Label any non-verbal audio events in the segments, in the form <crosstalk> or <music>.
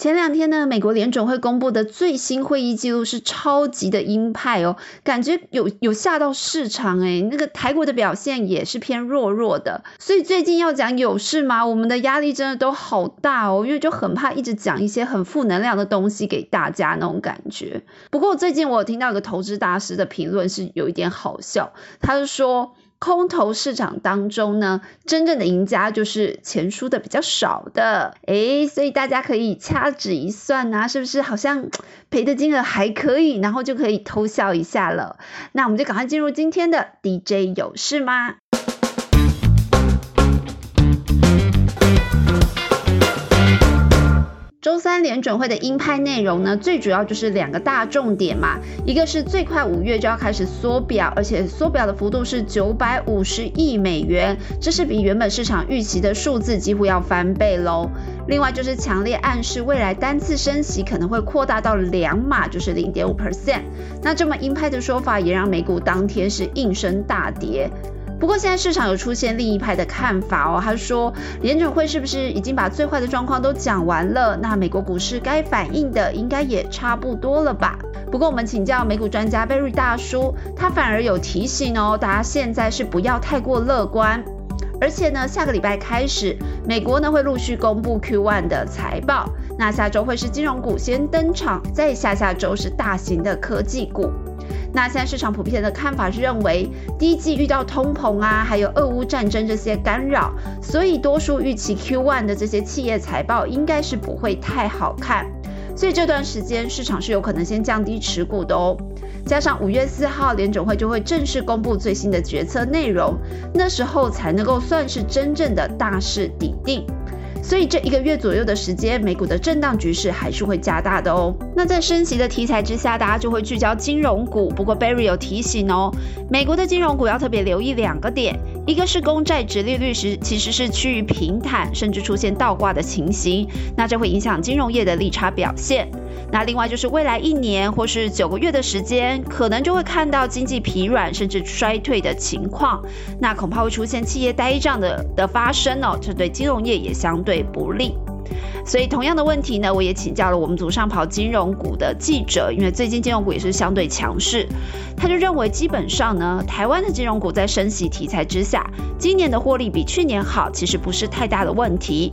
前两天呢，美国联总会公布的最新会议记录是超级的鹰派哦，感觉有有吓到市场诶那个台股的表现也是偏弱弱的，所以最近要讲有事吗？我们的压力真的都好大哦，因为就很怕一直讲一些很负能量的东西给大家那种感觉。不过最近我有听到一个投资大师的评论是有一点好笑，他是说。空头市场当中呢，真正的赢家就是钱输的比较少的，诶，所以大家可以掐指一算啊，是不是好像赔的金额还可以，然后就可以偷笑一下了？那我们就赶快进入今天的 DJ 有事吗？周三联准会的鹰派内容呢，最主要就是两个大重点嘛，一个是最快五月就要开始缩表，而且缩表的幅度是九百五十亿美元，这是比原本市场预期的数字几乎要翻倍喽。另外就是强烈暗示未来单次升息可能会扩大到两码，就是零点五 percent。那这么鹰派的说法，也让美股当天是应声大跌。不过现在市场有出现另一派的看法哦，他说联准会是不是已经把最坏的状况都讲完了？那美国股市该反应的应该也差不多了吧？不过我们请教美股专家贝瑞大叔，他反而有提醒哦，大家现在是不要太过乐观，而且呢，下个礼拜开始，美国呢会陆续公布 Q1 的财报，那下周会是金融股先登场，再下下周是大型的科技股。那现在市场普遍的看法是认为，第一季遇到通膨啊，还有俄乌战争这些干扰，所以多数预期 Q1 的这些企业财报应该是不会太好看，所以这段时间市场是有可能先降低持股的哦。加上五月四号联总会就会正式公布最新的决策内容，那时候才能够算是真正的大势底定。所以这一个月左右的时间，美股的震荡局势还是会加大的哦。那在升息的题材之下，大家就会聚焦金融股。不过 Barry 有提醒哦，美国的金融股要特别留意两个点，一个是公债直利率时其实是趋于平坦，甚至出现倒挂的情形，那这会影响金融业的利差表现。那另外就是未来一年或是九个月的时间，可能就会看到经济疲软甚至衰退的情况，那恐怕会出现企业呆账的的发生哦，这对金融业也相对不利。所以同样的问题呢，我也请教了我们组上跑金融股的记者，因为最近金融股也是相对强势，他就认为基本上呢，台湾的金融股在升息题材之下，今年的获利比去年好，其实不是太大的问题。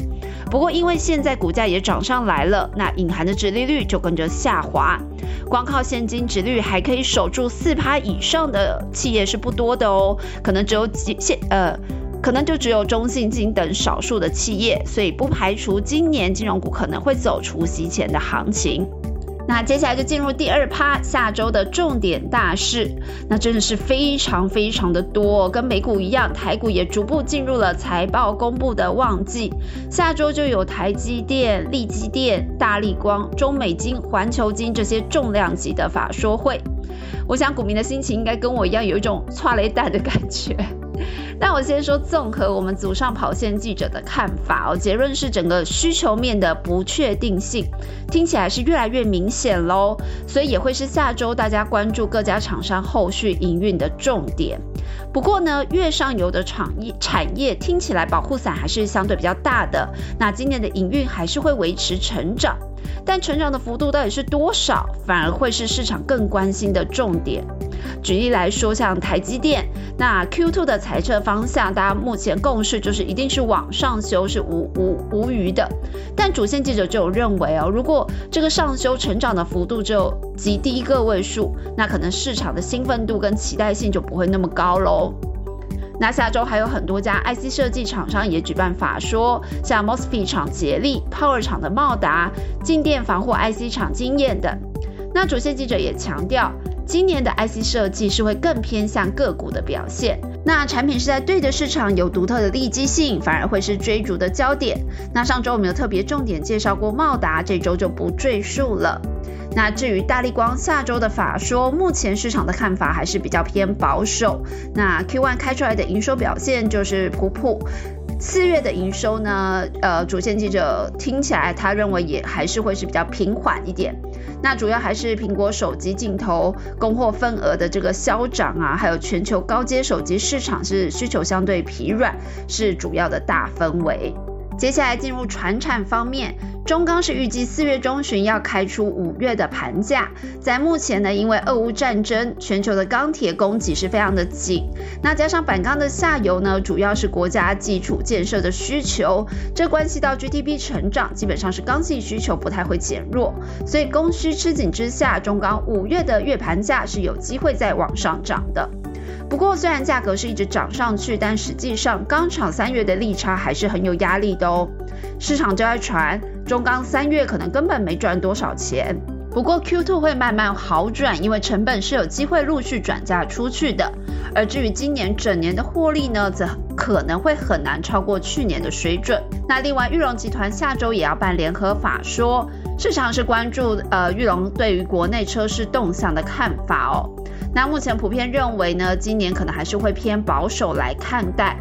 不过因为现在股价也涨上来了，那隐含的值利率就跟着下滑，光靠现金值率还可以守住四趴以上的企业是不多的哦，可能只有几现呃。可能就只有中信金等少数的企业，所以不排除今年金融股可能会走除息前的行情。那接下来就进入第二趴，下周的重点大事，那真的是非常非常的多，跟美股一样，台股也逐步进入了财报公布的旺季。下周就有台积电、力积电、大力光、中美金、环球金这些重量级的法说会。我想股民的心情应该跟我一样，有一种 <laughs> 错雷蛋的感觉。那我先说，综合我们组上跑线记者的看法哦，结论是整个需求面的不确定性听起来是越来越明显喽，所以也会是下周大家关注各家厂商后续营运的重点。不过呢，越上游的产业产业听起来保护伞还是相对比较大的，那今年的营运还是会维持成长。但成长的幅度到底是多少，反而会是市场更关心的重点。举例来说，像台积电，那 Q2 的财测方向，大家目前共识就是一定是往上修，是无无无余的。但主线记者就有认为哦，如果这个上修成长的幅度只有极低个位数，那可能市场的兴奋度跟期待性就不会那么高喽。那下周还有很多家 IC 设计厂商也举办法说，像 Mosfet 厂捷力、Power 厂的茂达、静电防护 IC 厂经验等。那主线记者也强调，今年的 IC 设计是会更偏向个股的表现。那产品是在对的市场有独特的利基性，反而会是追逐的焦点。那上周我们有特别重点介绍过茂达，这周就不赘述了。那至于大力光下周的法说，目前市场的看法还是比较偏保守。那 Q1 开出来的营收表现就是普普，四月的营收呢，呃，主线记者听起来他认为也还是会是比较平缓一点。那主要还是苹果手机镜头供货份额的这个消长啊，还有全球高阶手机市场是需求相对疲软，是主要的大氛围。接下来进入船产方面，中钢是预计四月中旬要开出五月的盘价。在目前呢，因为俄乌战争，全球的钢铁供给是非常的紧，那加上板钢的下游呢，主要是国家基础建设的需求，这关系到 GDP 成长，基本上是钢性需求不太会减弱，所以供需吃紧之下，中钢五月的月盘价是有机会再往上涨的。不过，虽然价格是一直涨上去，但实际上钢厂三月的利差还是很有压力的哦。市场就在传中钢三月可能根本没赚多少钱。不过 Q2 会慢慢好转，因为成本是有机会陆续转嫁出去的。而至于今年整年的获利呢，则可能会很难超过去年的水准。那另外，玉龙集团下周也要办联合法说，市场是关注呃玉龙对于国内车市动向的看法哦。那目前普遍认为呢，今年可能还是会偏保守来看待，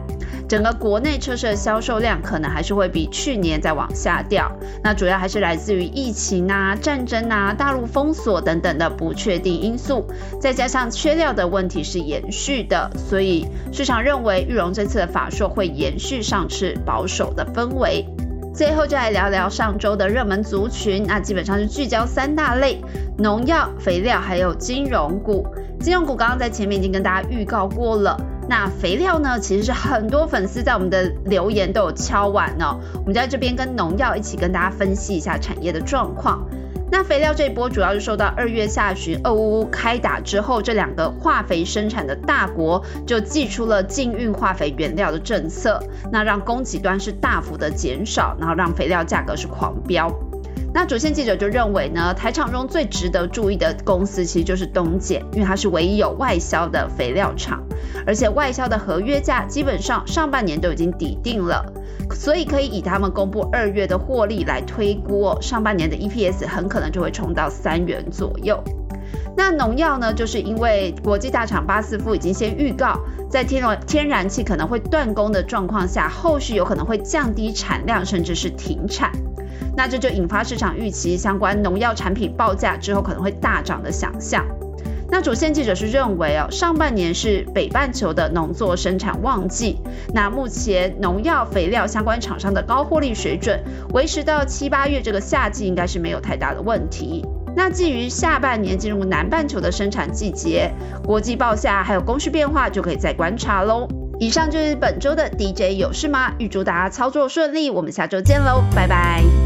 整个国内车市的销售量可能还是会比去年再往下掉。那主要还是来自于疫情啊、战争啊、大陆封锁等等的不确定因素，再加上缺料的问题是延续的，所以市场认为玉龙这次的法硕会延续上次保守的氛围。最后就来聊聊上周的热门族群，那基本上是聚焦三大类：农药、肥料还有金融股。金融股刚刚在前面已经跟大家预告过了，那肥料呢，其实是很多粉丝在我们的留言都有敲完哦。我们在这边跟农药一起跟大家分析一下产业的状况。那肥料这一波主要是受到二月下旬俄乌开打之后，这两个化肥生产的大国就寄出了禁运化肥原料的政策，那让供给端是大幅的减少，然后让肥料价格是狂飙。那主线记者就认为呢，台场中最值得注意的公司其实就是东碱，因为它是唯一有外销的肥料厂，而且外销的合约价基本上上半年都已经抵定了，所以可以以他们公布二月的获利来推估，上半年的 EPS 很可能就会冲到三元左右。那农药呢，就是因为国际大厂巴斯夫已经先预告，在天然天然气可能会断供的状况下，后续有可能会降低产量，甚至是停产。那这就引发市场预期相关农药产品报价之后可能会大涨的想象。那主线记者是认为哦，上半年是北半球的农作生产旺季，那目前农药肥料相关厂商的高获利水准维持到七八月这个夏季应该是没有太大的问题。那基于下半年进入南半球的生产季节，国际报价还有供需变化就可以再观察喽。以上就是本周的 DJ 有事吗？预祝大家操作顺利，我们下周见喽，拜拜。